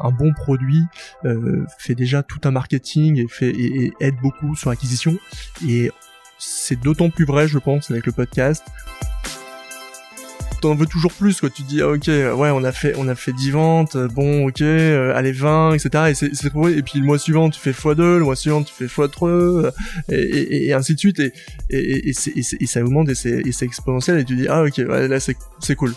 Un bon produit fait déjà tout un marketing et fait aide beaucoup sur l'acquisition. Et c'est d'autant plus vrai, je pense, avec le podcast. T'en veux toujours plus quoi. Tu dis ah, ok ouais on a fait on a fait 10 ventes bon ok euh, allez 20 etc et c'est c'est et puis le mois suivant tu fais x2 le mois suivant tu fais x3 euh, et, ainsi de suite. Et et, ça augmente et c'est exponentiel. Et tu dis ah ok là c'est cool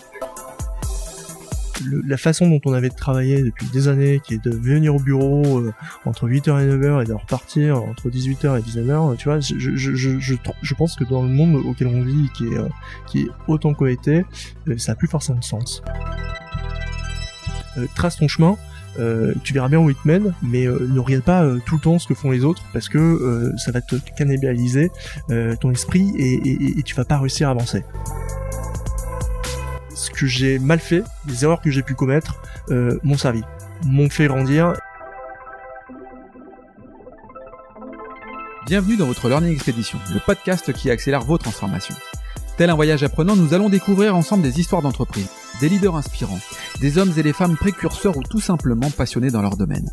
la façon dont on avait travaillé depuis des années, qui est de venir au bureau euh, entre 8h et 9h et de repartir entre 18h et 19h, tu vois, je, pense que dans le monde auquel on vit, qui est, euh, qui est autant cohété, euh, ça a plus forcément de sens. trace ton chemin, euh, tu verras bien où il te mène, mais ne regarde pas tout le temps ce que font les autres parce que ça va te cannibaliser ton esprit et, et, et, tu vas pas réussir à avancer ce que j'ai mal fait, les erreurs que j'ai pu commettre, euh, m'ont servi, m'ont fait grandir. Bienvenue dans votre Learning Expedition, le podcast qui accélère vos transformations. Tel un voyage apprenant, nous allons découvrir ensemble des histoires d'entreprise, des leaders inspirants, des hommes et des femmes précurseurs ou tout simplement passionnés dans leur domaine.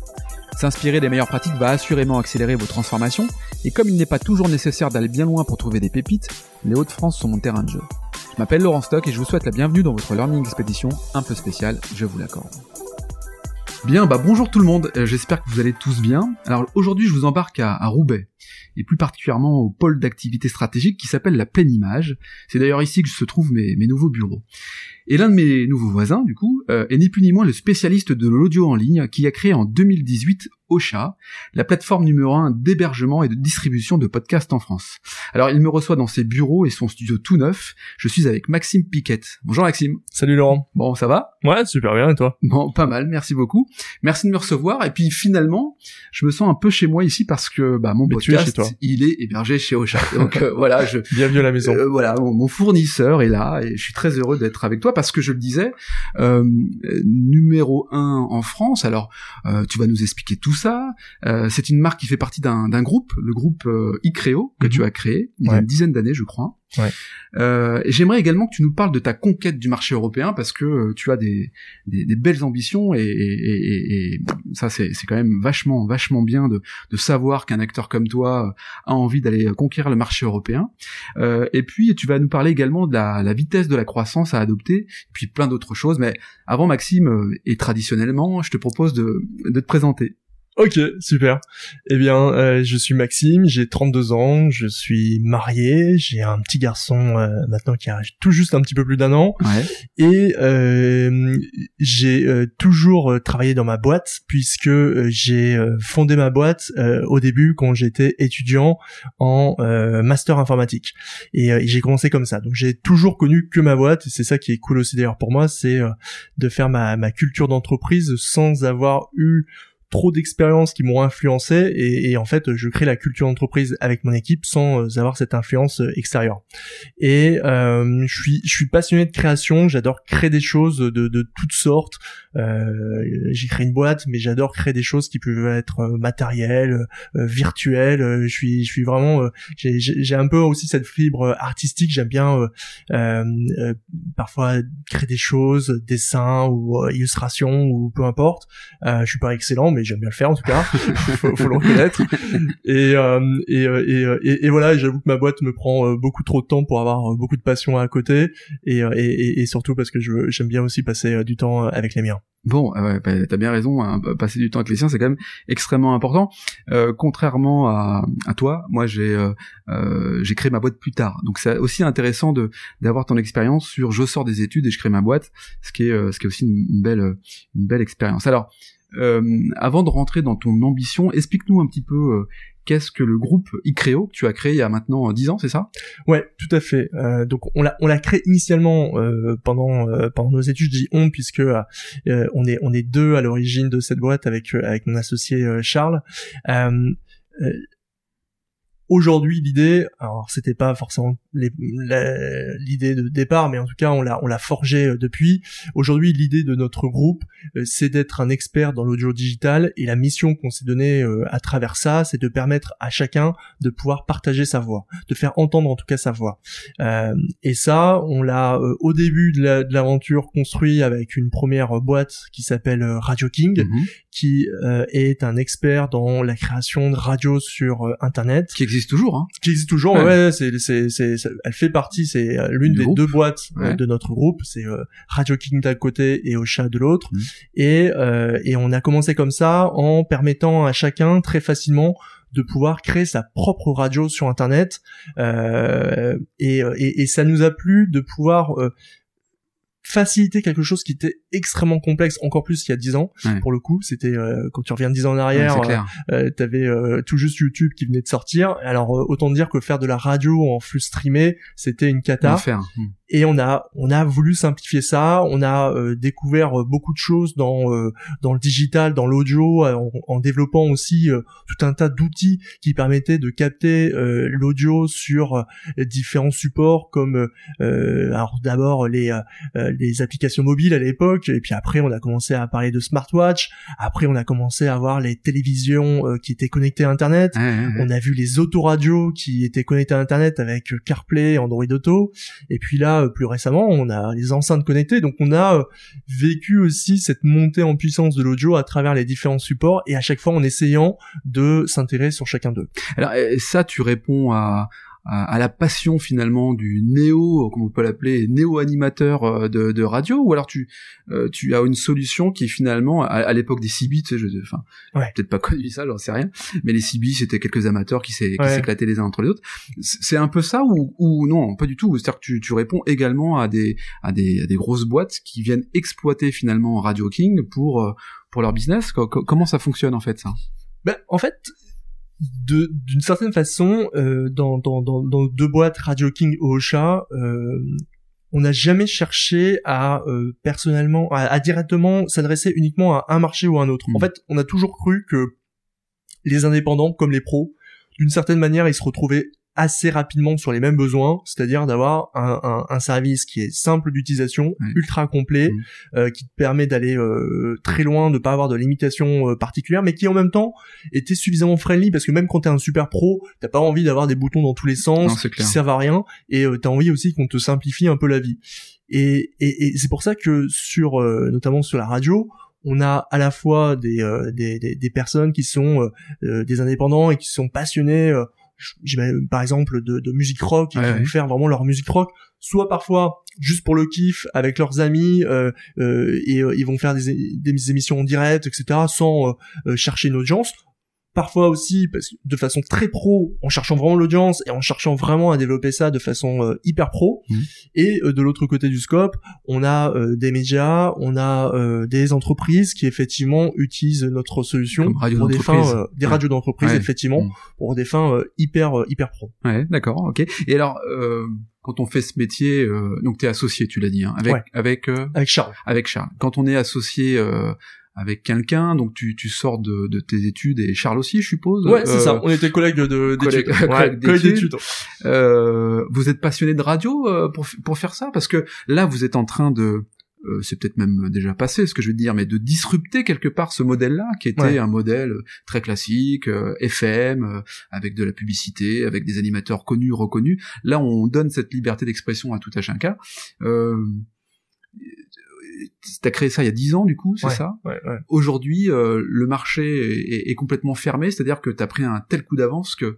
S'inspirer des meilleures pratiques va assurément accélérer vos transformations, et comme il n'est pas toujours nécessaire d'aller bien loin pour trouver des pépites, les Hauts-de-France sont mon terrain de jeu. M'appelle Laurent Stock et je vous souhaite la bienvenue dans votre Learning Expedition un peu spéciale, je vous l'accorde. Bien, bah bonjour tout le monde, euh, j'espère que vous allez tous bien. Alors aujourd'hui je vous embarque à, Roubaix, et plus particulièrement au pôle d'activité stratégique qui s'appelle la Pleine Image. C'est d'ailleurs ici que se trouvent mes, mes nouveaux bureaux. Et l'un de mes nouveaux voisins, du coup, euh, est ni plus ni moins le spécialiste de l'audio en ligne qui a créé en 2018 Ocha, la plateforme numéro 1 d'hébergement et de distribution de podcasts en France. Alors il me reçoit dans ses bureaux et son studio tout neuf. Je suis avec Maxime Piquette. Bonjour Maxime. Salut Laurent. Bon, ça va? Ouais, super bien et toi? Bon, pas mal, merci beaucoup. Merci de me recevoir et puis finalement, je me sens un peu chez moi ici parce que bah mon podcast toi. il est hébergé chez Ocha. Donc euh, voilà, je bienvenue à la maison. Euh, voilà, mon, fournisseur est là et je suis très heureux d'être avec toi parce que je le disais, euh, numéro 1 en France. Alors euh, tu vas nous expliquer tout ça. Euh, c'est une marque qui fait partie d'un groupe, le groupe euh, Icreo, que tu mhm. as créé il y a une dizaine d'années, je crois. Ouais. Euh, J'aimerais également que tu nous parles de ta conquête du marché européen parce que tu as des, des, des belles ambitions et, et, et, ça c'est quand même vachement vachement bien de, de savoir qu'un acteur comme toi a envie d'aller conquérir le marché européen. Euh, et puis tu vas nous parler également de la, la vitesse de la croissance à adopter, et puis plein d'autres choses. Mais avant Maxime, et traditionnellement, je te propose de, de te présenter. Ok, super. Eh bien, euh, je suis Maxime, j'ai 32 ans, je suis marié, j'ai un petit garçon euh, maintenant qui a tout juste un petit peu plus d'un an, et euh, j'ai toujours travaillé dans ma boîte puisque j'ai fondé ma boîte au début quand j'étais étudiant en master informatique, et j'ai commencé comme ça. Donc j'ai toujours connu que ma boîte, et c'est ça qui est cool aussi d'ailleurs pour moi, c'est de faire ma, ma culture d'entreprise sans avoir eu trop d'expériences qui m'ont influencé et, et, en fait je crée la culture d'entreprise avec mon équipe sans euh, avoir cette influence euh, extérieure. Et euh, je suis je suis passionné de création, j'adore créer des choses de, de toutes sortes. Euh, j'ai créé une boîte, mais j'adore créer des choses qui peuvent être euh, matérielles, virtuelles. je suis je suis vraiment j'ai un peu aussi cette fibre artistique. J'aime bien parfois créer des choses, dessins ou illustrations ou peu importe. je suis pas excellent, mais j'aime bien le faire en tout cas, faut, faut le reconnaître. Et, euh, et, euh, euh, et, et, voilà, j'avoue que ma boîte me prend beaucoup trop de temps pour avoir beaucoup de passion à côté, et, et, et surtout parce que j'aime bien aussi passer du temps avec les miens. Bon, ouais, bah, t'as bien raison, hein, passer du temps avec les siens, c'est quand même extrêmement important. Euh, contrairement à, toi, moi j'ai euh, j'ai créé ma boîte plus tard, donc c'est aussi intéressant d'avoir ton expérience sur je sors des études et je crée ma boîte, ce qui est aussi une, belle une expérience. Euh, avant de rentrer dans ton ambition, explique-nous un petit peu euh, qu'est-ce que le groupe Icreo que tu as créé il y a maintenant 10 ans, c'est ça? Ouais, tout à fait. Euh, donc on l'a on l'a créé initialement pendant pendant nos études, je dis on puisque on est on est deux à l'origine de cette boîte avec avec mon associé Charles aujourd'hui l'idée alors c'était pas forcément l'idée de départ mais en tout cas on l'a on l'a forgé euh, depuis. Aujourd'hui l'idée de notre groupe euh, c'est d'être un expert dans l'audio digital et la mission qu'on s'est donnée euh, à travers ça c'est de permettre à chacun de pouvoir partager sa voix de faire entendre en tout cas sa voix. Et ça on l'a au début de l'aventure construit avec une première boîte qui s'appelle Radio King mhm. qui est un expert dans la création de radio sur internet. Qui existe toujours, hein. Qui existe toujours, ouais. c'est, c'est, c'est, elle fait partie, c'est euh, l'une des deux boîtes euh, de notre groupe. C'est euh, Radio King d'un côté et Ocha de l'autre. Mmh. Et et on a commencé comme ça en permettant à chacun très facilement de pouvoir créer sa propre radio sur internet euh, et, et, et, ça nous a plu de pouvoir faciliter quelque chose qui était extrêmement complexe encore plus il y a dix ans pour le coup c'était euh, quand tu reviens dix ans en arrière ouais, euh, euh t'avais euh, tout juste YouTube qui venait de sortir. Alors autant dire que faire de la radio en flux streamé c'était une cata. Et on a on a voulu simplifier ça. On a euh, découvert euh, beaucoup de choses dans euh, dans le digital dans l'audio en, développant aussi tout un tas d'outils qui permettaient de capter l'audio sur différents supports comme alors d'abord les les applications mobiles à l'époque et puis après on a commencé à parler de smartwatch après on a commencé à voir les télévisions qui étaient connectées à internet. On a vu les autoradios qui étaient connectées à internet avec CarPlay Android Auto. Et puis là euh, plus récemment, on a les enceintes connectées, donc on a euh, vécu aussi cette montée en puissance de l'audio à travers les différents supports. Et à chaque fois en essayant de s'intéresser sur chacun d'eux. Alors ça, tu réponds à à, la passion finalement du néo, comme on peut l'appeler, néo-animateur euh, de, de, radio, ou alors tu euh, tu as une solution qui finalement, à, l'époque des CB, tu sais, je, enfin, peut-être pas connu ça, j'en sais rien, mais les CB c'était quelques amateurs qui s'éclataient les uns entre les autres. C'est un peu ça ou, ou non, pas du tout. C'est-à-dire que tu, tu réponds également à des, à des à des grosses boîtes qui viennent exploiter finalement Radio King pour euh, pour leur business. Comment ça fonctionne en fait ça? Ben, en fait, d'une certaine façon, euh, dans, dans, dans, dans, deux boîtes, Radio King et Ocha, euh, on n'a jamais cherché à euh, personnellement, à, directement s'adresser uniquement à un marché ou à un autre. En hmm. fait, on a toujours cru que les indépendants, comme les pros, d'une certaine manière, ils se retrouvaient assez rapidement sur les mêmes besoins, c'est-à-dire d'avoir un, un, un, service qui est simple d'utilisation, ultra complet, mmh. euh, qui te permet d'aller euh, très loin, de pas avoir de limitations euh, particulières, mais qui en même temps était suffisamment friendly parce que même quand t'es un super pro, t'as pas envie d'avoir des boutons dans tous les sens qui servent à rien, et euh, t'as envie aussi qu'on te simplifie un peu la vie. Et, et, et c'est pour ça que sur, euh, notamment sur la radio, on a à la fois des, des, des, des, personnes qui sont des indépendants et qui sont passionnés par exemple de, de musique rock, ils vont faire vraiment leur musique rock, soit parfois juste pour le kiff avec leurs amis euh, euh, et euh, ils vont faire des, des, émissions en direct, etc. sans chercher une audience, parfois aussi parce que de façon très pro en cherchant vraiment l'audience et en cherchant vraiment à développer ça de façon euh, hyper pro mmh. et euh, de l'autre côté du scope on a euh, des médias on a des entreprises qui effectivement utilisent notre solution pour des fins des radios d'entreprise effectivement mmh. pour des fins hyper hyper pro ouais d'accord ok et alors quand on fait ce métier, donc tu es associé, tu l'as dit, hein, avec avec avec Charles. Avec Charles. Quand on est associé avec quelqu'un, donc tu, tu sors de, de, tes études et Charles aussi, je suppose. Ouais, c'est ça. Euh, on était collègues de d'études. Collègues, d'études. Euh, vous êtes passionné de radio euh, pour pour faire ça? Parce que là vous êtes en train de euh, c'est peut-être même déjà passé ce que je veux dire, mais de disrupter quelque part ce modèle-là, qui était un modèle très classique, FM, avec de la publicité, avec des animateurs connus, reconnus. Là, on donne cette liberté d'expression à tout à chacun. T'as créé ça il y a 10 ans du coup, c'est ça Aujourd'hui, euh, le marché est, complètement fermé, c'est-à-dire que t'as pris un tel coup d'avance que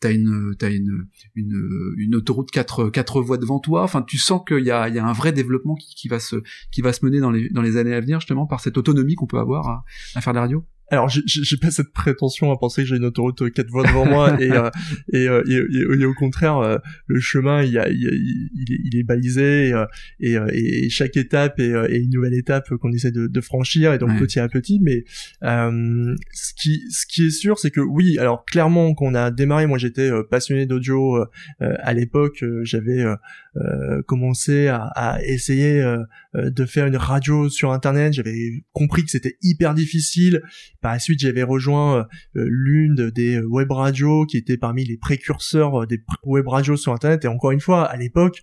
t'as une t'as une, une une autoroute quatre quatre voies devant toi. Enfin, tu sens qu'il y a il y a un vrai développement qui, qui va se qui va se mener dans les dans les années à venir justement par cette autonomie qu'on peut avoir à, à faire de la radio alors j'ai pas cette prétention à penser que j'ai une autoroute quatre voies devant moi et, euh, euh, et, et, au contraire euh, le chemin il, a, il, il, est, il est balisé et, et, chaque étape est, une nouvelle étape qu'on essaie de, de, franchir et donc petit à petit. Mais ce qui ce qui est sûr c'est que oui alors clairement quand on a démarré moi j'étais passionné d'audio à l'époque j'avais commencé à, à essayer de faire une radio sur internet. J'avais compris que c'était hyper difficile par la suite, j'avais rejoint l'une des web radios qui était parmi les précurseurs des web radios sur Internet. Et encore une fois, à l'époque,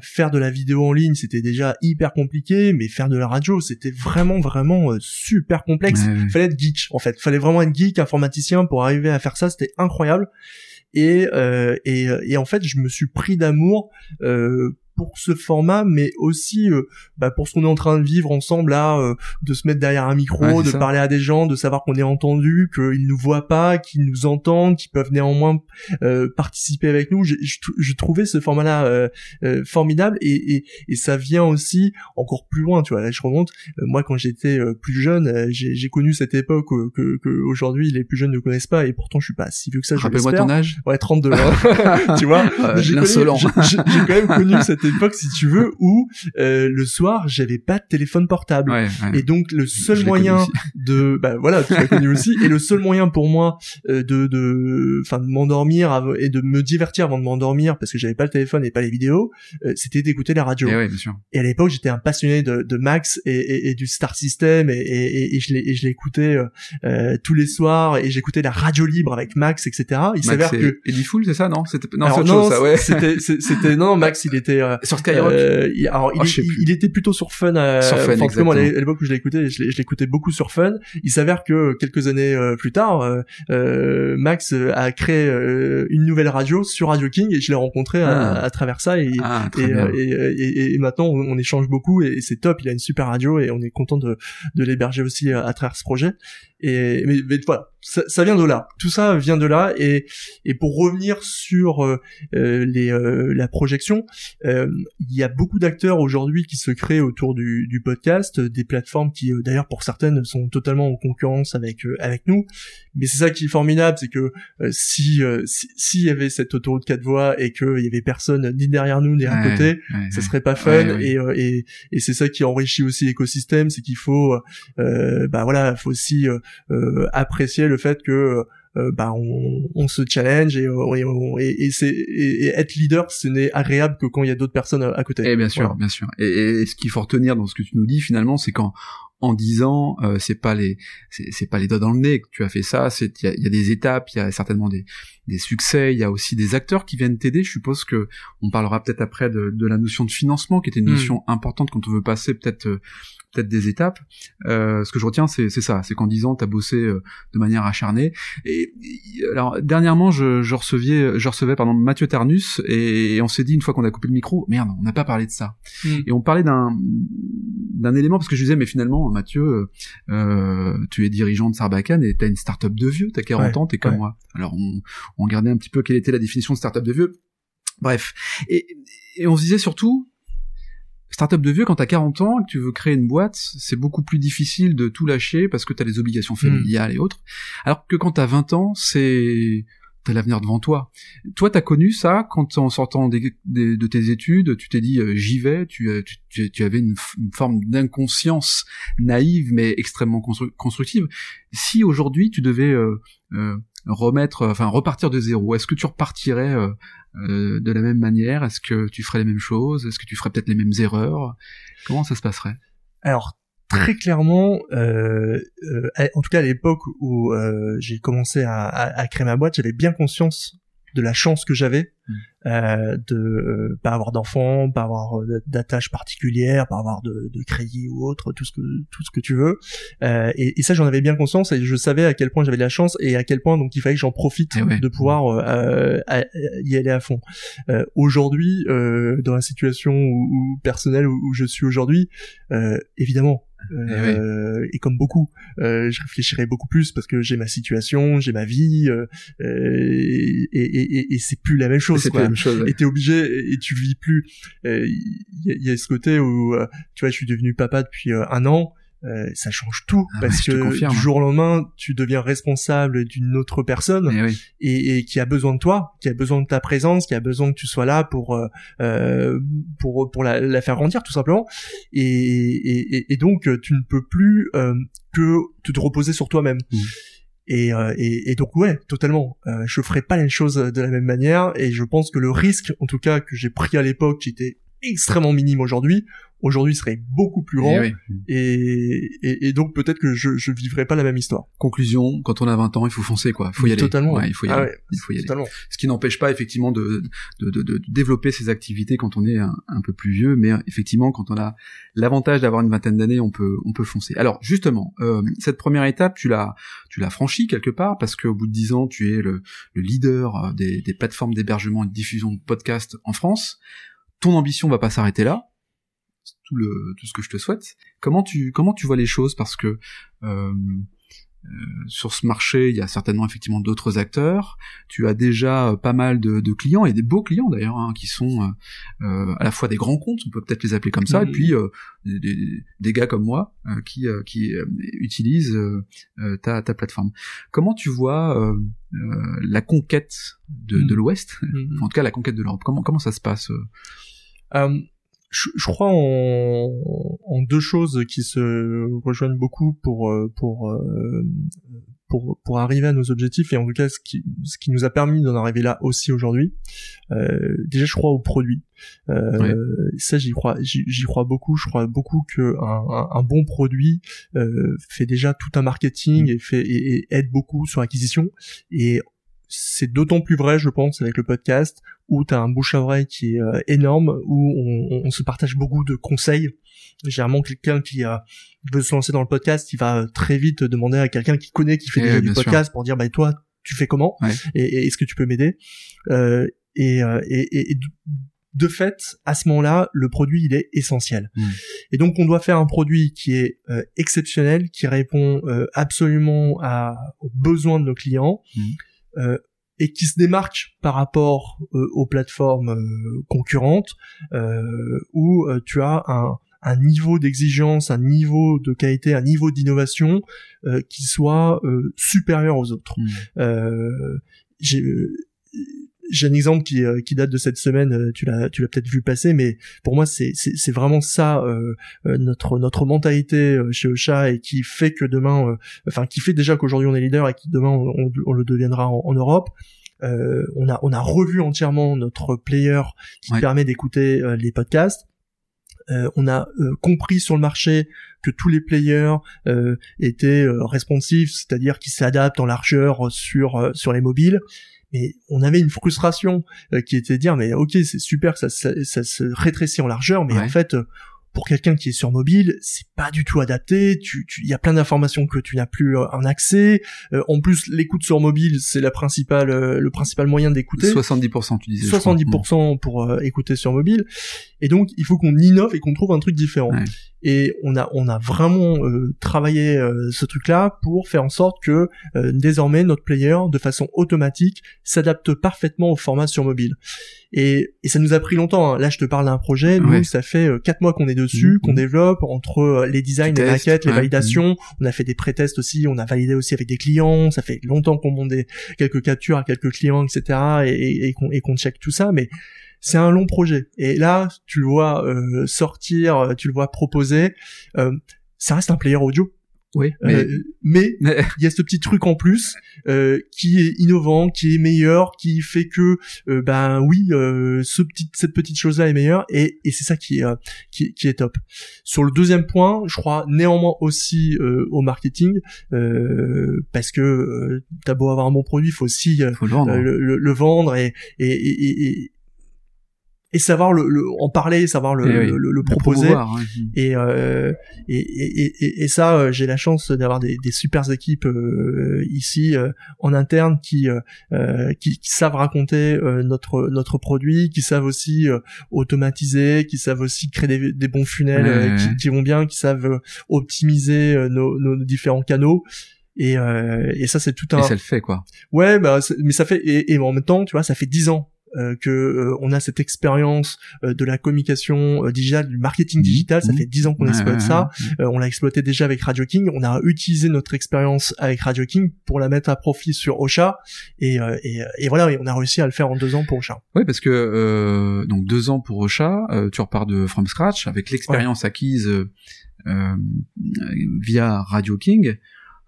faire de la vidéo en ligne, c'était déjà hyper compliqué, mais faire de la radio, c'était vraiment vraiment super complexe. Il Fallait être geek en fait, fallait vraiment être geek, informaticien pour arriver à faire ça. C'était incroyable. Et, euh, et, et en fait, je me suis pris d'amour euh, pour ce format, mais aussi euh, bah, pour ce qu'on est en train de vivre ensemble là, euh, de se mettre derrière un micro, de parler à des gens, de savoir qu'on est entendu, qu'ils nous voient pas, qu'ils nous entendent, qu'ils peuvent néanmoins euh, participer avec nous. Je, je, trouvais ce format-là formidable et, et, et, ça vient aussi encore plus loin. Tu vois, là je remonte. moi, quand j'étais plus jeune, j'ai connu cette époque que, que aujourd'hui les plus jeunes ne connaissent pas et pourtant je suis pas si vieux que ça. Rappelle-moi ton âge. Ouais, 32. Hein. tu vois, j'ai quand même connu cette époque, si tu veux, où euh, le soir, j'avais pas de téléphone portable. Et donc le seul moyen de, bah voilà, tu l'as connu aussi, et le seul moyen pour moi euh, de, de, enfin, de m'endormir et de me divertir avant de m'endormir, parce que j'avais pas le téléphone et pas les vidéos, euh, c'était d'écouter la radio. Et, bien sûr. et à l'époque, j'étais un passionné de, de Max et, et, et, du Star System, et, et, je l'écoutais euh, tous les soirs, et j'écoutais la radio libre avec Max, etc. Il s'avère que Eddie Full, c'est ça, non? C'était non, non, ça, ouais. C'était, c'était non, Max, il était sur Skyrock. Euh, il, alors, il, oh, il, était plutôt sur Fun. Euh, sur Fun, à l'époque où je l'écoutais, je l'écoutais beaucoup sur Fun. Il s'avère que quelques années euh, plus tard, Max a créé une nouvelle radio sur Radio King et je l'ai rencontré à, ah. à, travers ça et, ah, et, et, et, maintenant on, on, échange beaucoup et, c'est top. Il a une super radio et on est content de, de l'héberger aussi à, travers ce projet. Et mais, mais voilà, ça, ça, vient de là. Tout ça vient de là. Et, et pour revenir sur euh, euh les, euh, la projection, euh, il y a beaucoup d'acteurs aujourd'hui qui se créent autour du, du podcast, des plateformes qui, d'ailleurs, pour certaines, sont totalement en concurrence avec avec nous. Mais c'est ça qui est formidable, c'est que si s'il y avait cette autoroute quatre voies et qu'il y avait personne ni derrière nous ni à côté, ça serait pas fun. et, et, et c'est ça qui enrichit aussi l'écosystème, c'est qu'il faut, bah voilà, faut aussi apprécier le fait que euh, bah on, on, se challenge et, euh, et, et, c'est et, être leader ce n'est agréable que quand il y a d'autres personnes à, côté. Et eh, bien sûr, bien sûr. Et, ce qu'il faut retenir dans ce que tu nous dis finalement, c'est qu'en en disant euh, c'est pas les c'est pas les doigts dans le nez que tu as fait ça c'est il y a, y a, des étapes il y a certainement des, des succès il y a aussi des acteurs qui viennent t'aider je suppose que on parlera peut-être après de, de, la notion de financement qui était une hmm. notion importante quand on veut passer peut-être peut-être des étapes. Euh, ce que je retiens, c'est ça, c'est qu'en 10 ans, t'as bossé euh, de manière acharnée. Et, alors dernièrement, je, je recevais, je recevais pardon Mathieu Ternus et, on s'est dit une fois qu'on a coupé le micro, merde, on n'a pas parlé de ça. Hmm. Et on parlait d'un d'un élément parce que je disais mais finalement Mathieu, euh, tu es dirigeant de Sarbacane et t'as une start-up de vieux, t'as 40 ans, t'es comme moi. Alors on, on regardait un petit peu quelle était la définition de start-up de vieux. Bref, et, et on se disait surtout, Startup de vieux, quand t'as 40 ans et que tu veux créer une boîte, c'est beaucoup plus difficile de tout lâcher parce que t'as les obligations hmm. familiales et autres. Alors que quand t'as 20 ans, c'est t'as l'avenir devant toi. Toi, t'as connu ça quand en sortant de tes études, tu t'es dit euh, j'y vais. Tu, euh, tu, avais une, forme d'inconscience naïve mais extrêmement constructive. Si aujourd'hui tu devais euh, remettre, enfin repartir de zéro, est-ce que tu repartirais euh, de la même manière? Est-ce que tu ferais les mêmes choses? Est-ce que tu ferais peut-être les mêmes erreurs? Comment ça se passerait? Alors très clairement, euh, euh, en tout cas à l'époque où j'ai commencé à, à, créer ma boîte, j'avais bien conscience de la chance que j'avais mm. euh, de euh, pas avoir d'enfants, pas avoir euh, d'attaches particulières, pas avoir de, de, crédit ou autre, tout ce que tout ce que tu veux. Euh, et, et, ça, j'en avais bien conscience et je savais à quel point j'avais de la chance et à quel point donc il fallait que j'en profite eh de pouvoir euh, y aller à fond. aujourd'hui, dans la situation où, personnelle où, où, je suis aujourd'hui, évidemment, euh, et, comme beaucoup, euh, je réfléchirai beaucoup plus parce que j'ai ma situation, j'ai ma vie, euh, et, et, et c'est plus la même chose. Quoi. La même chose Et t'es obligé et tu vis plus. Il y, a ce côté où tu vois, je suis devenu papa depuis un an. Euh, ça change tout ah parce que du jour au lendemain tu deviens responsable d'une autre personne eh et, et, qui a besoin de toi qui a besoin de ta présence qui a besoin que tu sois là pour euh, euh pour pour la, la, faire grandir tout simplement et, et, et, donc tu ne peux plus euh, que te reposer sur toi-même mmh. Et, euh, et, et, donc ouais, totalement. je ferai pas les choses de la même manière et je pense que le risque, en tout cas que j'ai pris à l'époque, qui était extrêmement minime aujourd'hui aujourd'hui serait beaucoup plus grand Eh et, et, et, donc peut-être que je je vivrais pas la même histoire. Conclusion, quand on a 20 ans, il faut foncer quoi, il faut y aller. Totalement. Ouais, il faut y Ah aller. ouais, il faut y aller. Totalement. Ce qui n'empêche pas effectivement de, de, de, de développer ses activités quand on est un, un peu plus vieux, mais effectivement quand on a l'avantage d'avoir une vingtaine d'années, on peut on peut foncer. Alors justement, euh, cette première étape, tu l'as tu l'as franchie quelque part parce qu'au bout de 10 ans, tu es le, le leader euh, des, des plateformes d'hébergement et de diffusion de podcasts en France. Ton ambition va pas s'arrêter là. Tout le tout ce que je te souhaite. Comment tu comment tu vois les choses? Parce que euh, sur ce marché, il y a certainement effectivement d'autres acteurs. Tu as déjà euh, pas mal de, de clients et des beaux clients d'ailleurs, hein, qui sont euh, euh, à la fois des grands comptes, on peut peut-être les appeler comme ça, et puis euh, des, des- gars comme moi euh, qui, euh, qui euh, utilisent euh, euh, ta, ta plateforme. Comment tu vois euh, euh, la conquête de, de Mhm. l'Ouest, Mhm. en tout cas la conquête de l'Europe Comment comment ça se passe euh? Euh, je, je crois en, en deux choses qui se rejoignent beaucoup pour euh, pour euh, pour pour arriver à nos objectifs et en tout cas ce qui ce qui nous a permis d'en arriver là aussi aujourd'hui. Euh, déjà, je crois au produit. Euh, Ouais. Ça, j'y crois, j'y crois beaucoup. Je crois beaucoup que un, un, un bon produit euh, fait déjà tout un marketing et fait et, et aide beaucoup sur l'acquisition. Et c'est d'autant plus vrai, je pense, avec le podcast où tu as un bouche à oreille qui est euh, énorme, où on, se partage beaucoup de conseils. Généralement, quelqu'un qui euh, veut se lancer dans le podcast, il va très vite demander à quelqu'un qui connaît, qui fait Eh, déjà du sûr. podcast, pour dire, bah toi, tu fais comment Ouais. Et, et est-ce que tu peux m'aider Euh, et, euh, et, de- fait, à ce moment-là, le produit il est essentiel. Mm. Et donc, on doit faire un produit qui est exceptionnel, qui répond absolument à, aux besoins de nos clients. Mm. Euh, et qui se démarque par rapport euh, aux plateformes euh, concurrentes où tu as un, un niveau d'exigence, un niveau de qualité, un niveau d'innovation qui soit supérieur aux autres. J'ai j'ai un exemple qui, euh, qui date de cette semaine, euh, tu l'as tu l'as peut-être vu passer, mais pour moi c'est c'est c'est vraiment ça euh, euh, notre notre mentalité euh, chez Ocha et qui fait que demain, euh, enfin qui fait déjà qu'aujourd'hui on est leader et qui demain on, on- on le deviendra en, en Europe. Euh, on a on a revu entièrement notre player qui Ouais. permet d'écouter les podcasts. Euh, on a euh, compris sur le marché que tous les players euh, étaient responsifs, c'est-à-dire qu'ils s'adaptent en largeur sur euh, sur les mobiles. Mais on avait une frustration euh, qui était de dire mais ok c'est super que ça, ça, ça se rétrécit en largeur, mais Ouais. en fait euh, pour quelqu'un qui est sur mobile, c'est pas du tout adapté. Tu, tu, il y a plein d'informations que tu n'as plus euh, en accès. Euh, en plus, l'écoute sur mobile, c'est la principale, euh, le principal moyen d'écouter. 70% tu disais. je crois. 70% pour euh, écouter sur mobile. Et donc, il faut qu'on innove et qu'on trouve un truc différent. Ouais. Et on a, on a vraiment euh, travaillé euh, ce truc-là pour faire en sorte que euh, désormais notre player, de façon automatique, s'adapte parfaitement au format sur mobile. Et, et ça nous a pris longtemps. hein. Là, je te parle d'un projet. Nous, Ouais. ça fait euh, quatre mois qu'on est dessus, Mhm. qu'on développe entre euh, les designs, les maquettes, les validations. On a fait des pré-tests aussi. On a validé aussi avec des clients. Ça fait longtemps qu'on monte des, quelques captures à quelques clients, etc. Et, et, et qu'on qu'on check tout ça. Mais c'est un long projet. Et là, tu le vois euh, sortir, euh, tu le vois proposer. euh, ça reste un player audio. Oui, mais, Euh, mais mais- il y a ce petit truc en plus euh, qui est innovant, qui est meilleur, qui fait que euh, ben oui, euh, ce petit, cette petite chose là est meilleure et, et c'est ça qui est, euh, qui, qui est top. Sur le deuxième point, je crois néanmoins aussi euh, au marketing euh, parce que euh, t'as beau avoir un bon produit, il faut aussi euh, faut le vendre. le, le- le vendre et et, et, et, et- et savoir le, le- en parler, savoir le, Eh oui, le, proposer. ouais. Et, euh, et, et, et, et ça, euh, j'ai la chance d'avoir des, des super équipes euh, ici euh, en interne qui, euh, euh, qui qui savent raconter euh, notre notre produit, qui savent aussi euh, automatiser, qui savent aussi créer des, des bons funnels Ouais, ouais, qui, qui vont bien, qui savent optimiser nos, nos différents canaux. Et, euh, et ça, c'est tout un. Et ça le fait, quoi. Ouais, bah, mais ça fait et, et en même temps, tu vois, ça fait dix ans euh, que euh, on a cette expérience euh, de la communication euh, digitale, du marketing Mhm. digital. Ça Mhm. fait dix ans qu'on Ouais, exploite ouais, ça. ouais. Euh, on l'a exploité déjà avec Radio King. On a utilisé notre expérience avec Radio King pour la mettre à profit sur Ocha. Et, euh, et, et voilà, et on a réussi à le faire en deux ans pour Ocha. Oui, parce que euh, donc deux ans pour Ocha, euh, tu repars de from scratch avec l'expérience acquise euh, euh, via Radio King.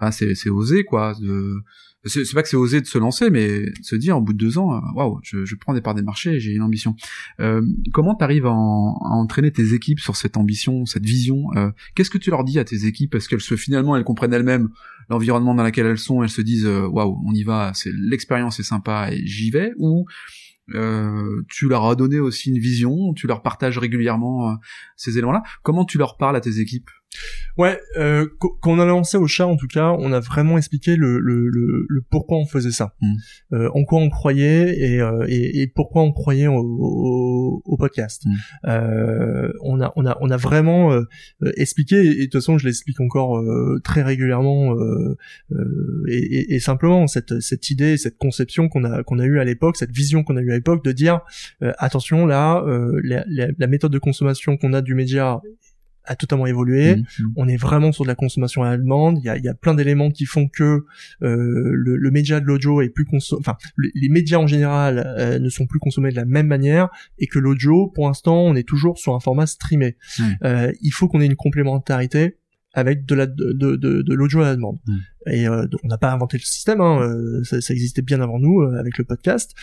Enfin, c'est c'est osé quoi de c'est pas que c'est osé de se lancer, mais se dire au bout de deux ans, euh, waouh, je, je, prends des parts des marchés, j'ai une ambition. Euh, comment t'arrives à, à, entraîner tes équipes sur cette ambition, cette vision euh, Qu'est-ce que tu leur dis à tes équipes? Est-ce qu'elles se finalement elles comprennent elles-mêmes l'environnement dans lequel elles sont, elles se disent euh, waouh, on y va, c'est l'expérience est sympa et j'y vais? Ou euh, tu leur as donné aussi une vision, tu leur partages régulièrement ces éléments-là? Comment tu leur parles à tes équipes? Ouais, euh, quand on a lancé au chat, en tout cas, on a vraiment expliqué le, le, le, le pourquoi on faisait ça, mm. euh, en quoi on croyait et, euh, et, et pourquoi on croyait au, au, au podcast. Mm. Euh, on a on a on a vraiment euh, expliqué et, de toute façon je l'explique encore euh, très régulièrement et, et, simplement cette cette idée, cette conception qu'on a qu'on a eu à l'époque, cette vision qu'on a eu à l'époque de dire attention là, la, la, la méthode de consommation qu'on a du média a totalement évolué. Mmh, mmh. On est vraiment sur de la consommation à la demande. Il y a, il y a plein d'éléments qui font que euh, le, le, média de l'audio est plus consommé. Enfin, les médias en général euh, ne sont plus consommés de la même manière et que l'audio, pour l'instant, on est toujours sur un format streamé. Mmh. Euh, il faut qu'on ait une complémentarité avec de la de, de, de, l'audio à la demande. Et euh, on n'a pas inventé le système, hein, euh, ça, ça, existait bien avant nous euh, avec le podcast.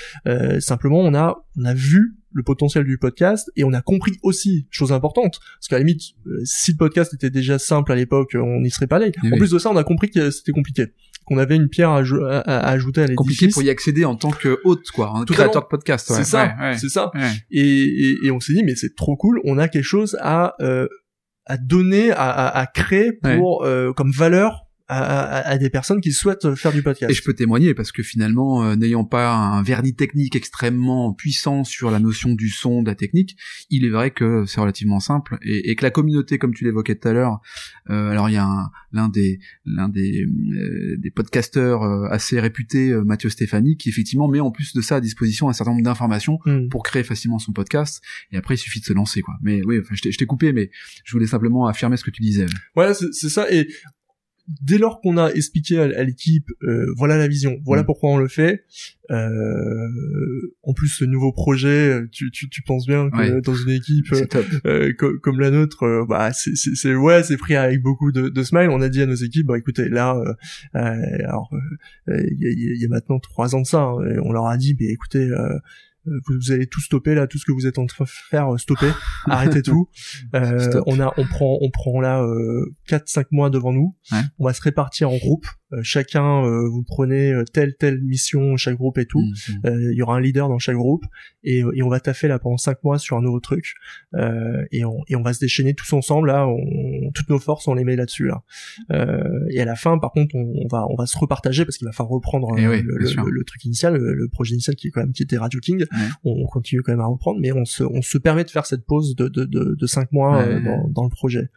simplement, on a on a vu le potentiel du podcast et on a compris aussi chose importante parce qu'à la limite si le podcast était déjà simple à l'époque on n'y serait pas allé. En plus de ça on a compris que c'était compliqué qu'on avait une pierre à, à, ajouter à l'édifice. Compliqué pour y accéder en tant que hôte quoi un créateur de podcast ouais. c'est ça c'est ça. Et, et, et, on s'est dit mais c'est trop cool on a quelque chose à à donner, à, à, à créer pour euh, comme valeur à, à, des personnes qui souhaitent faire du podcast. Et je peux témoigner parce que finalement, euh, n'ayant pas un vernis technique extrêmement puissant sur la notion du son, de la technique, il est vrai que c'est relativement simple et, et, que la communauté, comme tu l'évoquais tout à l'heure, euh, alors il y a l'un des l'un des euh, des podcasteurs euh, assez réputés, Mathieu Stéphanie, qui effectivement met en plus de ça à disposition un certain nombre d'informations hmm. pour créer facilement son podcast. Et après, il suffit de se lancer, quoi. Mais oui, enfin, je t'ai coupé, mais je voulais simplement affirmer ce que tu disais. Ouais, c'est ça. Et dès lors qu'on a expliqué à, l'équipe, euh, voilà la vision, voilà mm. pourquoi on le fait. Euh, en plus, ce nouveau projet, tu, tu, tu penses bien que dans une équipe euh, comme la nôtre, bah c'est ouais, c'est pris avec beaucoup de, de smile. On a dit à nos équipes, bah écoutez, là, alors il y, a, maintenant trois ans de ça, hein, on leur a dit, mais écoutez euh, vous, allez tout stopper là, tout ce que vous êtes en train de faire, euh, stopper, arrêtez tout. Euh, on a, on prend, on prend là euh, 4-5 mois devant nous. On va se répartir en groupe. Euh, chacun, vous prenez telle telle mission, chaque groupe et tout. Mm-hmm. Il y aura un leader dans chaque groupe et, et on va taffer là pendant 5 mois sur un nouveau truc. et on et on va se déchaîner tous ensemble là. On, toutes nos forces on les met là-dessus là. et à la fin, par contre, on, on, va on va se repartager parce qu'il va falloir reprendre eh le, le, truc initial, le, projet initial qui est quand même qui était Radio King on, continue quand même à reprendre, mais on se, on se permet de faire cette pause de, de, de, de cinq mois euh, dans, dans, le projet.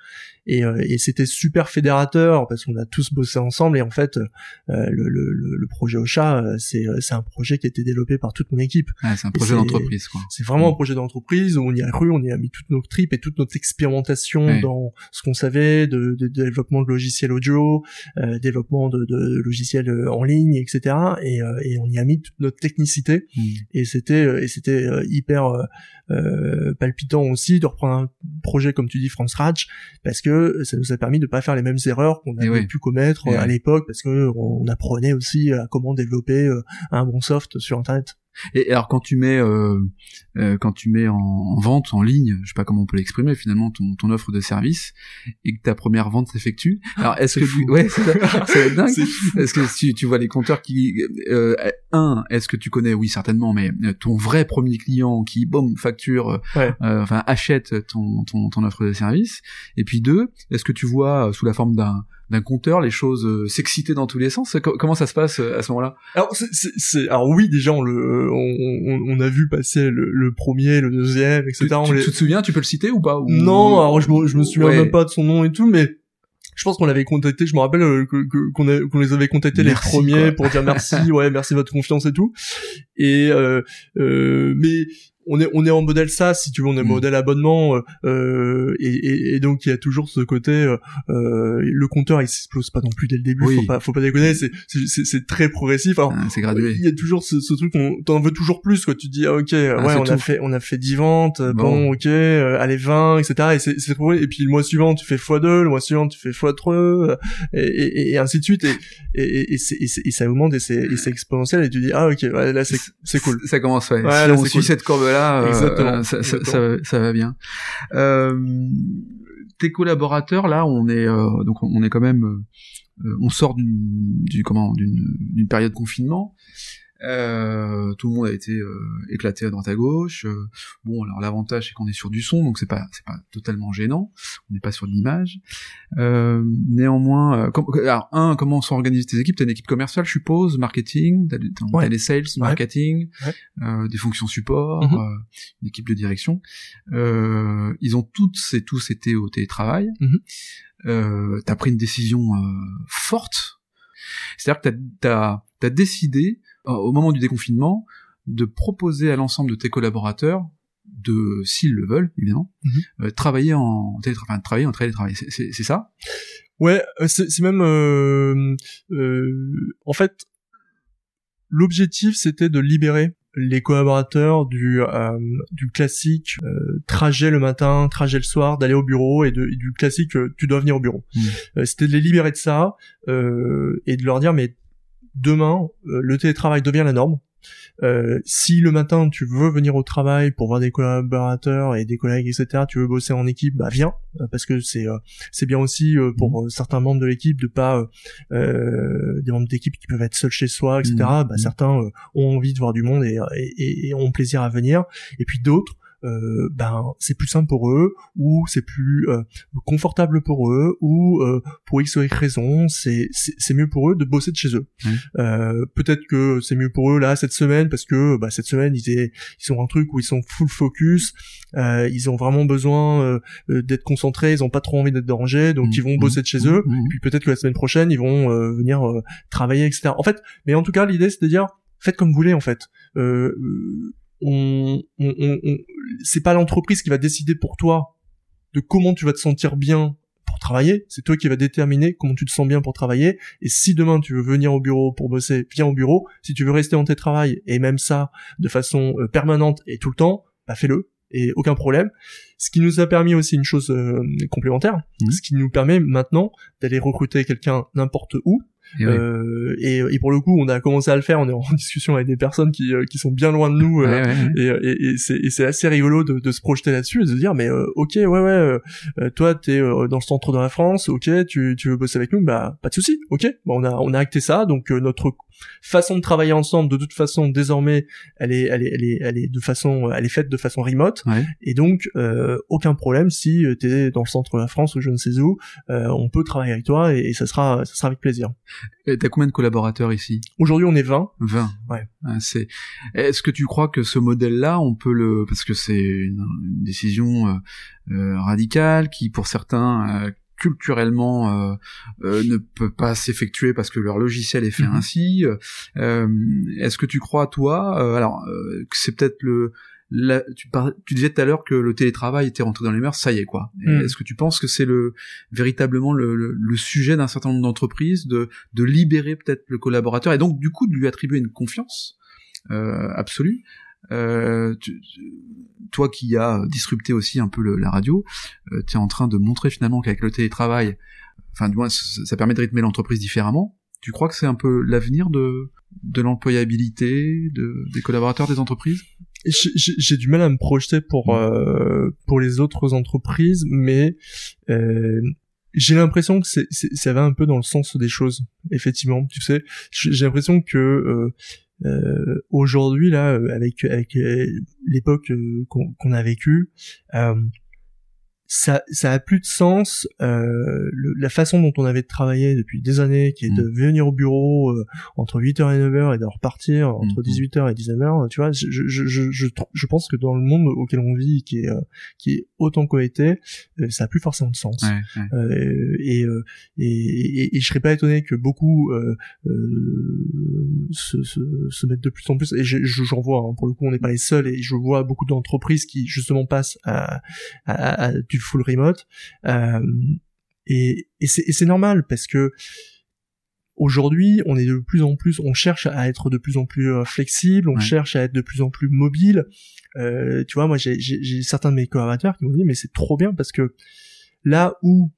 Et, euh, et c'était super fédérateur parce qu'on a tous bossé ensemble et en fait euh, le, le, le, projet Ocha c'est c'est un projet qui a été développé par toute mon équipe. c'est un projet d'entreprise quoi. C'est vraiment un mm. projet d'entreprise où on y a cru, on y a mis toutes nos tripes et toute notre expérimentation dans ce qu'on savait de, de, développement de logiciels audio, développement de, de, logiciels en ligne, etc. Et, et on y a mis toute notre technicité mm. et c'était et c'était euh, hyper euh, euh, palpitant aussi de reprendre un projet comme tu dis from scratch parce que ça nous a permis de pas faire les mêmes erreurs qu'on avait pu commettre à l'époque parce que on apprenait aussi à comment développer un bon soft sur internet. Et alors quand tu mets euh, euh, quand tu mets en, vente en ligne, je sais pas comment on peut l'exprimer finalement ton, ton offre de service et que ta première vente s'effectue. Alors est-ce que tu... ouais c'est dingue. Est-ce que tu, tu vois les compteurs qui euh, un est-ce que tu connais? Oui certainement mais euh, ton vrai premier client qui boum facture euh, enfin achète ton, ton ton offre de service et puis deux est-ce que tu vois sous la forme d'un d'un compteur, les choses euh, s'exciter dans tous les sens. Comment ça se passe euh, à ce moment-là? Alors, alors oui, déjà on le, on, on, a vu passer le, premier, le deuxième, etc. Tu, tu, te souviens Tu peux le citer ou pas Non, alors je me, je me souviens même pas de son nom et tout, mais je pense qu'on l'avait contacté, je me rappelle euh, qu'on qu'on les avait contactés les premiers pour dire merci, ouais, merci de votre confiance et tout. Et euh, euh, mais on est on est en modèle ça si tu veux on est en mm. modèle abonnement euh, euh, et, et, donc il y a toujours ce côté euh, euh le compteur il s'explose pas non plus dès le début faut pas faut pas déconner c'est c'est très progressif. Alors ah, c'est gradué. il y a toujours ce, ce truc on t'en veux toujours plus quoi. Tu dis ah, ok ah, ouais on a fait on a fait 10 ventes bon, ok allez 20 etc et c'est c'est et puis le mois suivant tu fais x2 le mois suivant tu fais x3 et, et, et ainsi de suite et et, et, et, ça augmente et c'est c'est exponentiel et tu dis ah ok ouais, là c'est c'est cool. Ça commence ouais, si on suit. cette courbe là euh, ça, Ça, va bien. Euh, tes collaborateurs, là, on est euh, donc on est quand même, on sort d'une comment d'une période de confinement. Euh, tout le monde a été euh, éclaté à droite à gauche. Euh, bon, alors l'avantage c'est qu'on est sur du son, donc c'est pas c'est pas totalement gênant. On n'est pas sur l'image. néanmoins, alors un, comment sont organisées tes équipes? T'as une équipe commerciale, je suppose, marketing, t'as, as les sales, marketing, des fonctions support, mhm. une équipe de direction. ils ont toutes et tous été au télétravail. Mm t'as pris une décision forte. C'est-à-dire que t'as, t'as, as décidé euh, au moment du déconfinement, de proposer à l'ensemble de tes collaborateurs de, s'ils le veulent, évidemment, mhm. euh, travailler en télétravail, enfin, travailler en télétravail. C'est ça? Ouais, euh, c'est même, euh, euh, en fait, l'objectif c'était de libérer les collaborateurs du du classique trajet le matin, trajet le soir, d'aller au bureau et, de, du classique tu dois venir au bureau. Mhm. c'était de les libérer de ça et de leur dire mais demain, euh, le télétravail devient la norme. Euh, si le matin tu veux venir au travail pour voir des collaborateurs et des collègues etc tu veux bosser en équipe bah viens euh, parce que c'est c'est bien aussi pour mmh. certains membres de l'équipe de pas des membres d'équipe qui peuvent être seuls chez soi etc mmh. bah mmh. certains ont envie de voir du monde et, et, et ont plaisir à venir et puis d'autres euh, ben c'est plus simple pour eux ou c'est plus euh, confortable pour eux ou euh, pour x ou y raison c'est c'est mieux pour eux de bosser de chez eux. Peut-être que c'est mieux pour eux là cette semaine parce que bah, cette semaine ils ils ont un truc où ils sont full focus ils ont vraiment besoin d'être concentrés ils ont pas trop envie d'être dérangés donc mmh, ils vont mmh, bosser de chez eux. Mmh, puis peut-être que la semaine prochaine ils vont venir travailler etc en fait mais en tout cas l'idée c'est de dire faites comme vous voulez en fait. Euh, on, on, on, c'est pas l'entreprise qui va décider pour toi de comment tu vas te sentir bien pour travailler, c'est toi qui va déterminer comment tu te sens bien pour travailler. Et si demain tu veux venir au bureau pour bosser, viens au bureau. Si tu veux rester en télétravail et même ça de façon euh, permanente et tout le temps, bah fais-le et aucun problème. Ce qui nous a permis aussi une chose euh, complémentaire, mmh. ce qui nous permet maintenant d'aller recruter quelqu'un n'importe où et, euh, et, pour le coup, on a commencé à le faire. On est en discussion avec des personnes qui, euh, qui sont bien loin de nous, euh, et, et, c'est assez rigolo de, de se projeter là-dessus et de se dire, mais euh, ok, ouais, ouais, toi, t'es dans le centre de la France, ok, tu, tu veux bosser avec nous, bah pas de souci, ok. Bon, on a on a acté ça, donc notre façon de travailler ensemble de toute façon désormais elle est elle est elle est elle est de façon elle est faite de façon remote et donc euh, aucun problème si euh, tu es dans le centre de la France ou je ne sais où euh, on peut travailler avec toi et, ça sera ça sera avec plaisir. Et t'as combien de collaborateurs ici? Aujourd'hui on est 20. 20. Ouais. c'est est-ce que tu crois que ce modèle là on peut le parce que c'est une, décision radicale qui pour certains culturellement euh, euh, ne peut pas s'effectuer parce que leur logiciel est fait mhm. ainsi. Euh, Est-ce que tu crois toi, euh, alors que c'est peut-être le tu, tu, disais tout à l'heure que le télétravail était rentré dans les mœurs, ça y est quoi. Mhm. Est-ce que tu penses que c'est le véritablement le, le, sujet d'un certain nombre d'entreprises de, de libérer peut-être le collaborateur et donc du coup de lui attribuer une confiance euh, absolue euh, toi qui as disrupté aussi un peu la radio, euh, tu es en train de montrer finalement qu'avec le télétravail, enfin du moins ça, permet de rythmer l'entreprise différemment. Tu crois que c'est un peu l'avenir de, de l'employabilité de, des collaborateurs des entreprises? J'ai du mal à me projeter pour euh, pour les autres entreprises, mais euh, j'ai l'impression que c'est ça va un peu dans le sens des choses. Effectivement, tu sais, j'ai l'impression que euh, euh, aujourd'hui là euh, avec avec euh, l'époque qu'on a vécue ça, ça a plus de sens. Euh, la façon dont on avait travaillé depuis des années, qui est de mm. venir au bureau euh, entre 8h et 9h et de repartir entre 18h mm, mm. et 19h, tu vois, je, je, je, je, je pense que dans le monde auquel on vit, qui est, euh, qui est autant cohété, euh, ça a plus forcément de sens. Et, et, et, je serais pas étonné que beaucoup se, se, se, mettent de plus en plus, et j'en vois, hein, pour le coup, on n'est pas les seuls, et je vois beaucoup d'entreprises qui justement passent à, à, à du full remote. Euh, et, et c'est normal parce que aujourd'hui, on est de plus en plus, on cherche à être de plus en plus euh, flexible, on cherche à être de plus en plus mobile. Euh, tu vois, moi, j'ai certains de mes collaborateurs qui m'ont dit, mais c'est trop bien parce que là où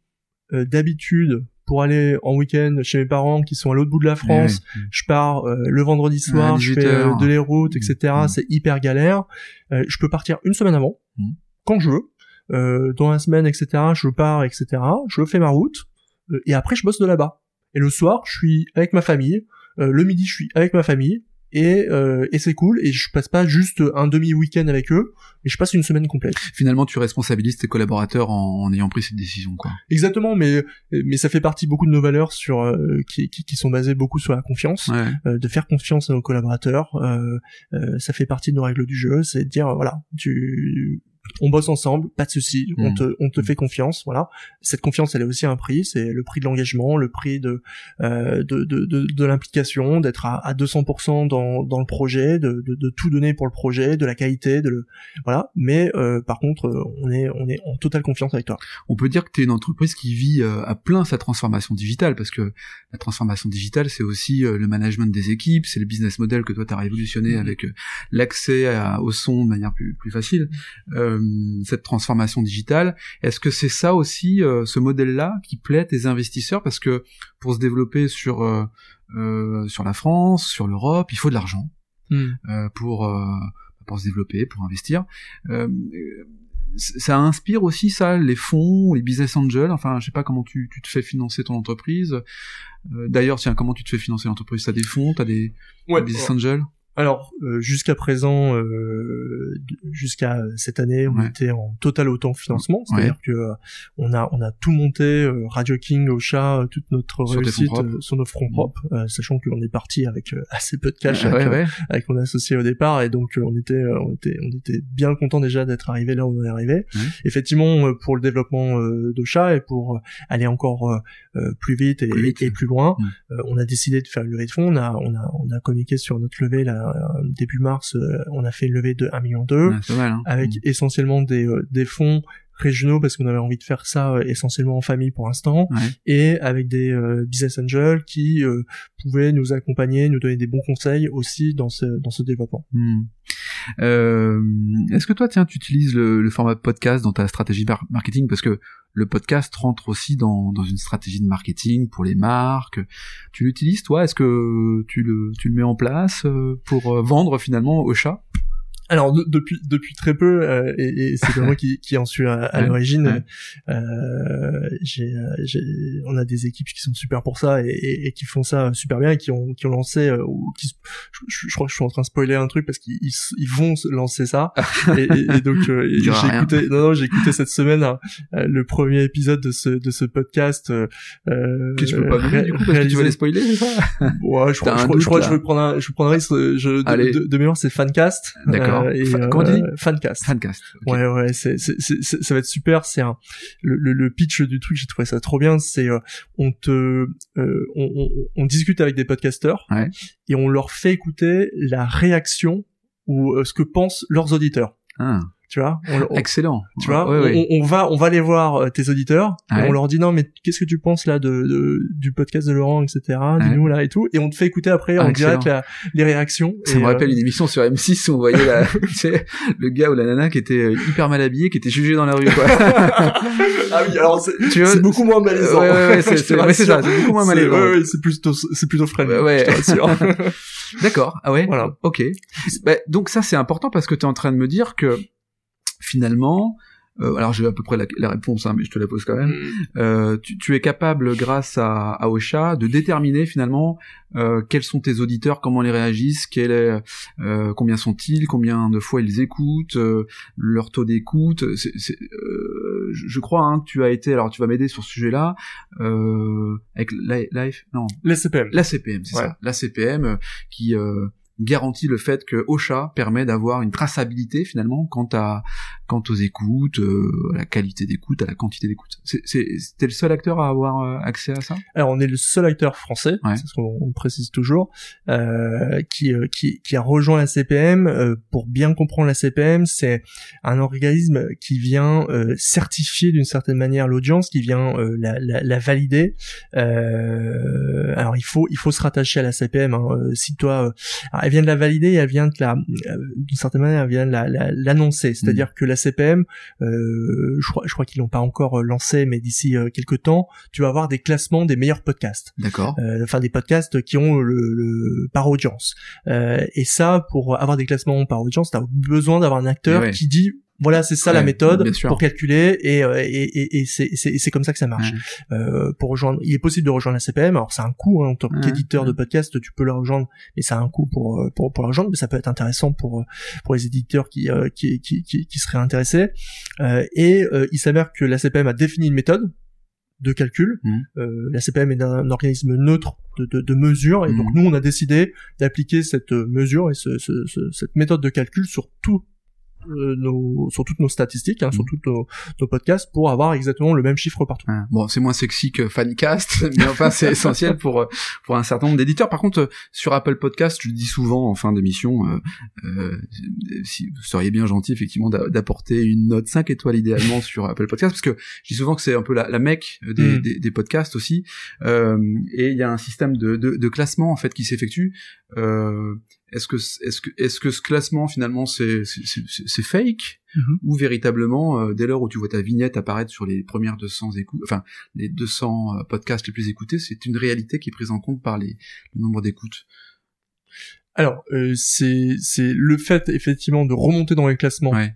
euh, d'habitude, pour aller en week-end chez mes parents qui sont à l'autre bout de la France, je pars le vendredi soir, je fais de les routes, etc. Mmh. C'est hyper galère. je peux partir une semaine avant, mmh. quand je veux dans la semaine, etc. Je pars, etc. Je fais ma route euh, et après je bosse de là-bas. Et le soir, je suis avec ma famille. Euh, le midi, je suis avec ma famille et, euh, et c'est cool et je passe pas juste un demi week-end avec eux mais je passe une semaine complète finalement tu responsabilises tes collaborateurs en, en ayant pris cette décision quoi exactement mais mais ça fait partie beaucoup de nos valeurs sur euh, qui, qui, qui, sont basées beaucoup sur la confiance euh, de faire confiance à nos collaborateurs ça fait partie de nos règles du jeu c'est de dire voilà tu on bosse ensemble, pas de souci, on mm. te on te mm. fait confiance, voilà. Cette confiance, elle a aussi un prix, c'est le prix de l'engagement, le prix de euh, de, de, de, l'implication, d'être à, à 200% dans dans le projet, de, de, de tout donner pour le projet, de la qualité, de le voilà. Mais euh, par contre, on est on est en totale confiance avec toi. On peut dire que tu es une entreprise qui vit euh, à plein sa transformation digitale parce que la transformation digitale, c'est aussi le management des équipes, c'est le business model que toi tu as révolutionné mm. avec l'accès au son de manière plus plus facile. Euh, cette transformation digitale. Est-ce que c'est ça aussi, euh, ce modèle-là, qui plaît tes investisseurs? Parce que pour se développer sur euh, sur la France, sur l'Europe, il faut de l'argent hmm. pour pour se développer, pour investir. Ça inspire aussi ça les fonds les business angels? Enfin je sais pas comment tu, tu te fais financer ton entreprise. D'ailleurs tiens comment tu te fais financer l'entreprise? T'as des fonds? T'as des, des business angels? Alors euh, jusqu'à présent, euh, jusqu'à cette année, on était en total autofinancement, c'est-à-dire que euh, on a on a tout monté, Radio King, Ocha, toute notre sur réussite sur nos fronts propres, sachant qu'on est parti avec assez peu de cash avec, mon associé au départ, et donc on était on était on était bien content déjà d'être arrivé là où on est arrivé. Effectivement, pour le développement d'Ocha et pour aller encore plus vite et plus, loin, on a décidé de faire une levée de fonds. On a on a on a communiqué sur notre levée là euh, début mars, euh, on a fait une levée de 1 million 2 hein. avec mm. essentiellement des, euh, des fonds régionaux parce qu'on avait envie de faire ça essentiellement en famille pour l'instant et avec des business angels qui pouvaient nous accompagner, nous donner des bons conseils aussi dans ce dans ce développement. Mm. Est-ce que toi, tiens, tu utilises le, format podcast dans ta stratégie marketing? Parce que le podcast rentre aussi dans, dans une stratégie de marketing pour les marques. Tu l'utilises toi? Est-ce que tu le, tu le mets en place euh, pour euh, vendre finalement au chat? Alors depuis depuis très peu euh, et, et c'est moi qui, qui en suis à, l'origine. Euh, j'ai, j'ai, on a des équipes qui sont super pour ça et, et, qui font ça super bien et qui ont qui ont lancé euh, ou qui je, je, crois que je suis en train de spoiler un truc parce qu'ils ils, vont lancer ça. Et, donc euh, j'ai écouté non, non j'ai écouté cette semaine hein, le premier épisode de ce de ce podcast euh, que tu peux pas donner du coup parce que tu vas les spoiler c'est ça ouais je crois, je, crois, que je vais prendre un je vais prendre un risque je, de, de, de mémoire c'est fancast. D'accord euh, et, comment tu dis euh, Fancast. Fancast. Ouais ouais, c'est ça va être super. C'est un le, le, pitch du truc, j'ai trouvé ça trop bien. C'est euh, on te on, on, on, discute avec des podcasteurs ouais. et on leur fait écouter la réaction ou ce que pensent leurs auditeurs. Ah tu vois excellent. tu vois on, va on va aller voir euh, tes auditeurs. On leur dit non mais qu'est-ce que tu penses là de, du podcast de Laurent etc dis-nous là et tout. Et on te fait écouter après en direct les réactions. Ça me rappelle euh, une émission sur M6 où on voyait la, le gars ou la nana qui était euh, hyper mal habillé qui était jugé dans la rue quoi. Ah oui alors c'est beaucoup moins malaisant. Ouais ouais, ouais c'est ça c'est beaucoup moins malaisant. ouais, c'est plutôt c'est plutôt friendly ouais, D'accord. Ah ouais. Voilà. Ok. Bah, donc ça c'est important parce que tu es en train de me dire que finalement, euh, alors j'ai à peu près la, réponse, hein, mais je te la pose quand même. Mm. Euh, tu, es capable, grâce à, à Ocha, de déterminer finalement euh, quels sont tes auditeurs, comment ils réagissent, quel est, euh, combien sont-ils, combien de fois ils écoutent, euh, leur taux d'écoute. je crois hein, que tu as été, alors tu vas m'aider sur ce sujet-là, avec Life, non, la CPM, la CPM, c'est ça, la CPM qui garantit le fait que Ocha permet d'avoir une traçabilité finalement quant à quant aux écoutes, euh, à la qualité d'écoute, à la quantité d'écoute. C'était le seul acteur à avoir euh, accès à ça? Alors on est le seul acteur français, c'est ce qu'on précise toujours, euh, qui, euh, qui, qui a rejoint la CPM. pour bien comprendre la CPM, c'est un organisme qui vient certifier d'une certaine manière l'audience, qui vient la, la, la, valider. alors il faut il faut se rattacher à la CPM. Hein. si toi, elle vient de la valider, elle vient de la d'une certaine manière, elle vient de l'annoncer, la, c'est-à-dire mmh. que la CPM, euh, je crois, je crois qu'ils l'ont pas encore euh, lancé, mais d'ici euh, quelques temps, tu vas avoir des classements des meilleurs podcasts. D'accord. enfin des podcasts qui ont le, par audience. et ça, pour avoir des classements par audience, tu as besoin d'avoir un acteur qui dit voilà, c'est ça la méthode pour calculer et, euh, et, et, et c'est comme ça que ça marche. Euh, pour rejoindre, il est possible de rejoindre la CPM. Alors c'est un coût hein, en tant qu'éditeur de podcast, tu peux le rejoindre, mais c'est un coût pour euh, pour pour la rejoindre, mais ça peut être intéressant pour euh, pour les éditeurs qui qui, qui, qui, qui seraient intéressés. Euh, et il s'avère que la CPM a défini une méthode de calcul. Mmh. Euh, la CPM est un, organisme neutre de, de, de mesure, et donc mmh. nous on a décidé d'appliquer cette mesure et ce, ce, cette méthode de calcul sur tout nos, sur toutes nos statistiques, hein, sur mm. tous nos, nos, podcasts, pour avoir exactement le même chiffre partout. bon, c'est moins sexy que Fancast, mais enfin c'est essentiel pour pour un certain nombre d'éditeurs. Par contre, sur Apple Podcast, je le dis souvent en fin d'émission, euh, euh, si vous seriez bien gentil effectivement d'apporter une note 5 étoiles idéalement sur Apple Podcast, parce que je dis souvent que c'est un peu la, la mec des, mm. des, des, podcasts aussi, euh, et il y a un système de, de, de classement en fait qui s'effectue. Euh, est-ce que est-ce que est-ce que ce classement finalement c'est c'est fake mm-hmm. ou véritablement euh, dès lors où tu vois ta vignette apparaître sur les premières 200 écoutes enfin les 200 euh, podcasts les plus écoutés c'est une réalité qui est prise en compte par les le nombre d'écoutes? Alors euh, c'est c'est le fait effectivement de remonter dans les classements ouais.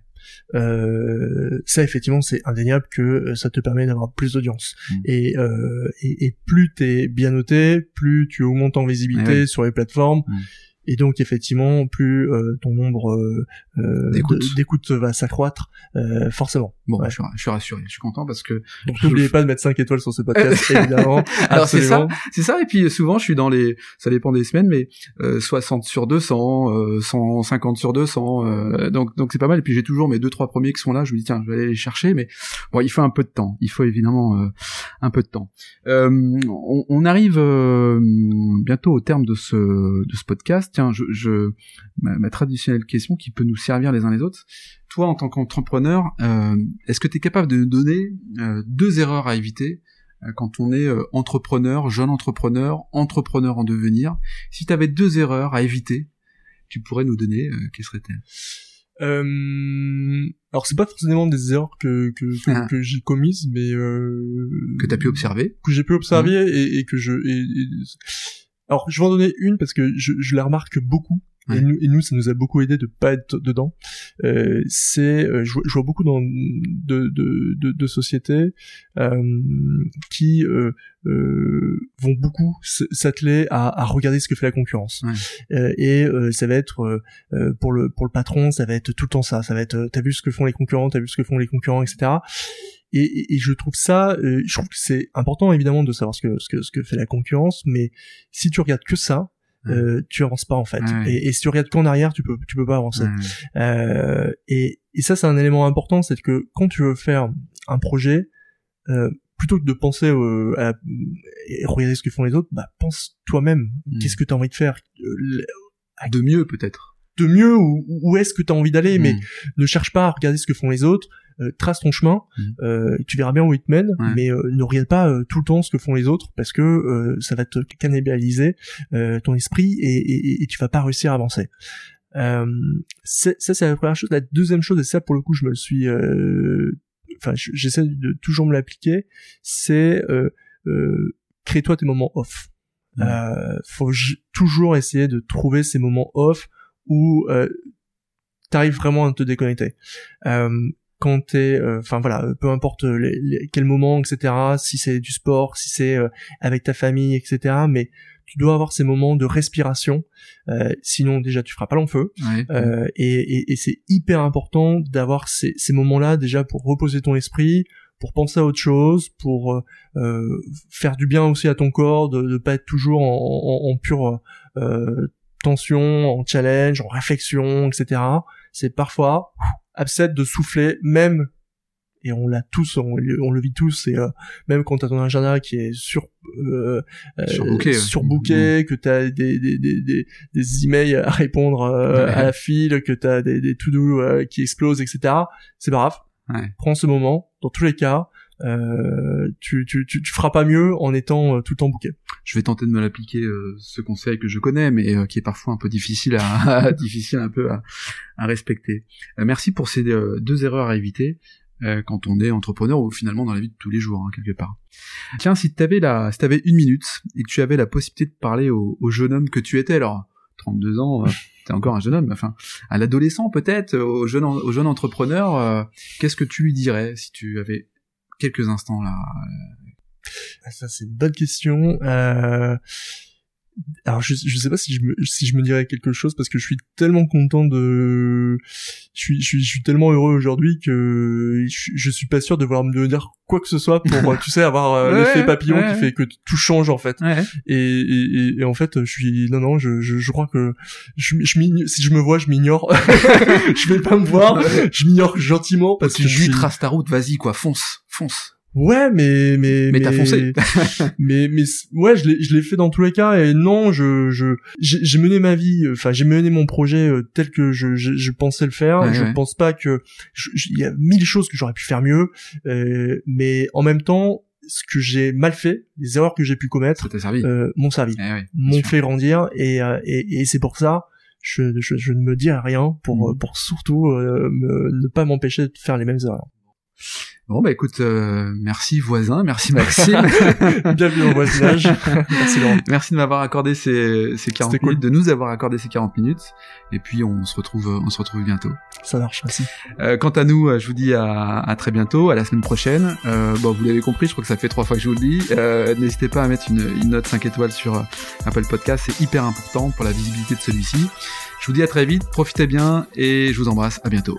Euh, ça effectivement c'est indéniable que ça te permet d'avoir plus d'audience mm. et, euh, et, et plus t'es bien noté plus tu augmentes en visibilité sur les plateformes mm et donc effectivement plus euh, ton nombre euh, euh d'écoutes. va s'accroître euh, forcément. Bon, je, suis, je, suis, rassuré, je suis content parce que donc n'oubliez pas de mettre 5 étoiles sur ce podcast évidemment. Alors c'est ça, c'est ça. Et puis souvent je suis dans les ça dépend des semaines mais 60 sur 200, 150 sur 200 donc donc c'est pas mal. Et puis j'ai toujours mes deux trois premiers qui sont là, je me dis tiens, je vais aller les chercher. Mais bon, il faut un peu de temps, il faut évidemment un peu de temps. On, on, arrive bientôt au terme de ce de ce podcast tiens, je, ma, traditionnelle question qui peut nous servir les uns les autres. Toi, en tant qu'entrepreneur, euh, est-ce que tu es capable de nous donner euh, deux erreurs à éviter euh, quand on est entrepreneur, jeune entrepreneur, entrepreneur en devenir? Si tu avais deux erreurs à éviter, tu pourrais nous donner, quelles seraient-elles? Euh, alors c'est pas forcément des erreurs que que, ah. j'ai commises, mais euh, que t'as pu observer, que j'ai pu observer mmh. et, et, que je alors, je vais en donner une parce que je, je la remarque beaucoup. Et, nous, et, nous, ça nous a beaucoup aidé de pas être dedans. Euh, c'est, euh, je, je, vois beaucoup dans de, de, de, de sociétés euh, qui euh, euh vont beaucoup s'atteler à, à, regarder ce que fait la concurrence. Euh, et ça va être pour le pour le patron, ça va être tout le temps ça. Ça va être, t'as vu ce que font les concurrents, t'as vu ce que font les concurrents, etc. Et, et, je trouve ça, euh, je trouve que c'est important évidemment de savoir ce que, ce que ce que fait la concurrence, mais si tu regardes que ça, euh, tu avances pas en fait. Et, et, si tu regardes qu'en arrière, tu peux tu peux pas avancer. Euh, et, et ça c'est un élément important, c'est que quand tu veux faire un projet, euh, plutôt que de penser euh, à, regarder ce que font les autres, bah pense toi-même. Mm. Qu'est-ce que tu as envie de faire? Euh, De mieux peut-être. De mieux ou où est-ce que tu as envie d'aller, mais ne cherche pas à regarder ce que font les autres euh, trace ton chemin, mhm. euh, tu verras bien où il te mène, mais euh, ne regarde pas tout le temps ce que font les autres parce que ça va te cannibaliser ton esprit et, et, et, tu vas pas réussir à avancer. ça c'est la première chose. La deuxième chose et ça pour le coup je me le suis, enfin j'essaie de toujours me l'appliquer, c'est crée-toi tes moments off. Euh, faut toujours essayer de trouver ces moments off où euh, t'arrives vraiment à te déconnecter. Euh, quand t'es, enfin voilà, peu importe les, quel moment, etc. Si c'est du sport, si c'est avec ta famille, etc. Mais tu dois avoir ces moments de respiration, euh, sinon déjà tu feras pas long feu. Euh, et, et, c'est hyper important d'avoir ces, ces moments-là déjà pour reposer ton esprit, pour penser à autre chose, pour euh, euh faire du bien aussi à ton corps, de ne pas être toujours en, en, en pure euh, tension, en challenge, en réflexion, etc. C'est parfois absent de souffler, même et on l'a tous, on, le vit tous, et euh, même quand t'as ton agenda qui est sur euh, euh surbooké, surbooké mmh. que t'as des, des, des, des, emails à répondre euh, à la file, que t'as des, des to-do qui explosent, etc. C'est pas grave. Ouais. Prends ce moment. Dans tous les cas, euh, tu, tu, tu, tu, feras pas mieux en étant tout le temps bouquet. Je vais tenter de me l'appliquer, ce conseil que je connais, mais qui est parfois un peu difficile à, difficile un peu à, à respecter. merci pour ces deux erreurs à éviter. Euh, quand on est entrepreneur ou finalement dans la vie de tous les jours hein, quelque part. Tiens, si t'avais la, si t'avais une minute et que tu avais la possibilité de parler au, jeune homme que tu étais, alors 32 ans, euh, t'es encore un jeune homme, enfin à l'adolescent peut-être, au jeune, au jeune entrepreneur, euh, qu'est-ce que tu lui dirais si tu avais quelques instants là. Ah, Ça c'est une bonne question. Euh alors je je sais pas si je me si je me dirais quelque chose parce que je suis tellement content de je suis je suis, je suis tellement heureux aujourd'hui que je, je, suis pas sûr de vouloir me dire quoi que ce soit pour tu sais avoir euh, l'effet papillon qui fait que tout change en fait. Et, et, et, en fait je suis non non je je, je crois que je, je si je me vois je m'ignore. Je vais pas me voir. Je m'ignore gentiment parce que je trace ta route vas-y quoi fonce fonce Ouais, mais mais mais, t'as foncé. mais mais ouais, je l'ai je l'ai fait dans tous les cas et non, je je j'ai mené ma vie, enfin j'ai mené mon projet euh, tel que je je, je pensais le faire. je pense pas que il y a mille choses que j'aurais pu faire mieux, euh, mais en même temps, ce que j'ai mal fait, les erreurs que j'ai pu commettre, euh, m'ont servi, eh m'ont fait grandir et euh, et, et c'est pour ça. Je, je, je, ne me dis rien pour mmh. pour surtout ne pas m'empêcher de faire les mêmes erreurs. Bon bah écoute, euh, merci voisin, merci Maxime. Bienvenue au voisinage. merci Laurent. Merci de m'avoir accordé ces, ces 40 minutes, de nous avoir accordé ces 40 minutes. Et puis on se retrouve, on se retrouve bientôt. Ça marche, merci. Euh, quant à nous, euh, je vous dis à, à, très bientôt, à la semaine prochaine. Euh, bon, vous l'avez compris, je crois que ça fait trois fois que je vous le dis. Euh, N'hésitez pas à mettre une, une, note 5 étoiles sur euh, Apple Podcast, c'est hyper important pour la visibilité de celui-ci. Je vous dis à très vite, profitez bien et je vous embrasse. À bientôt.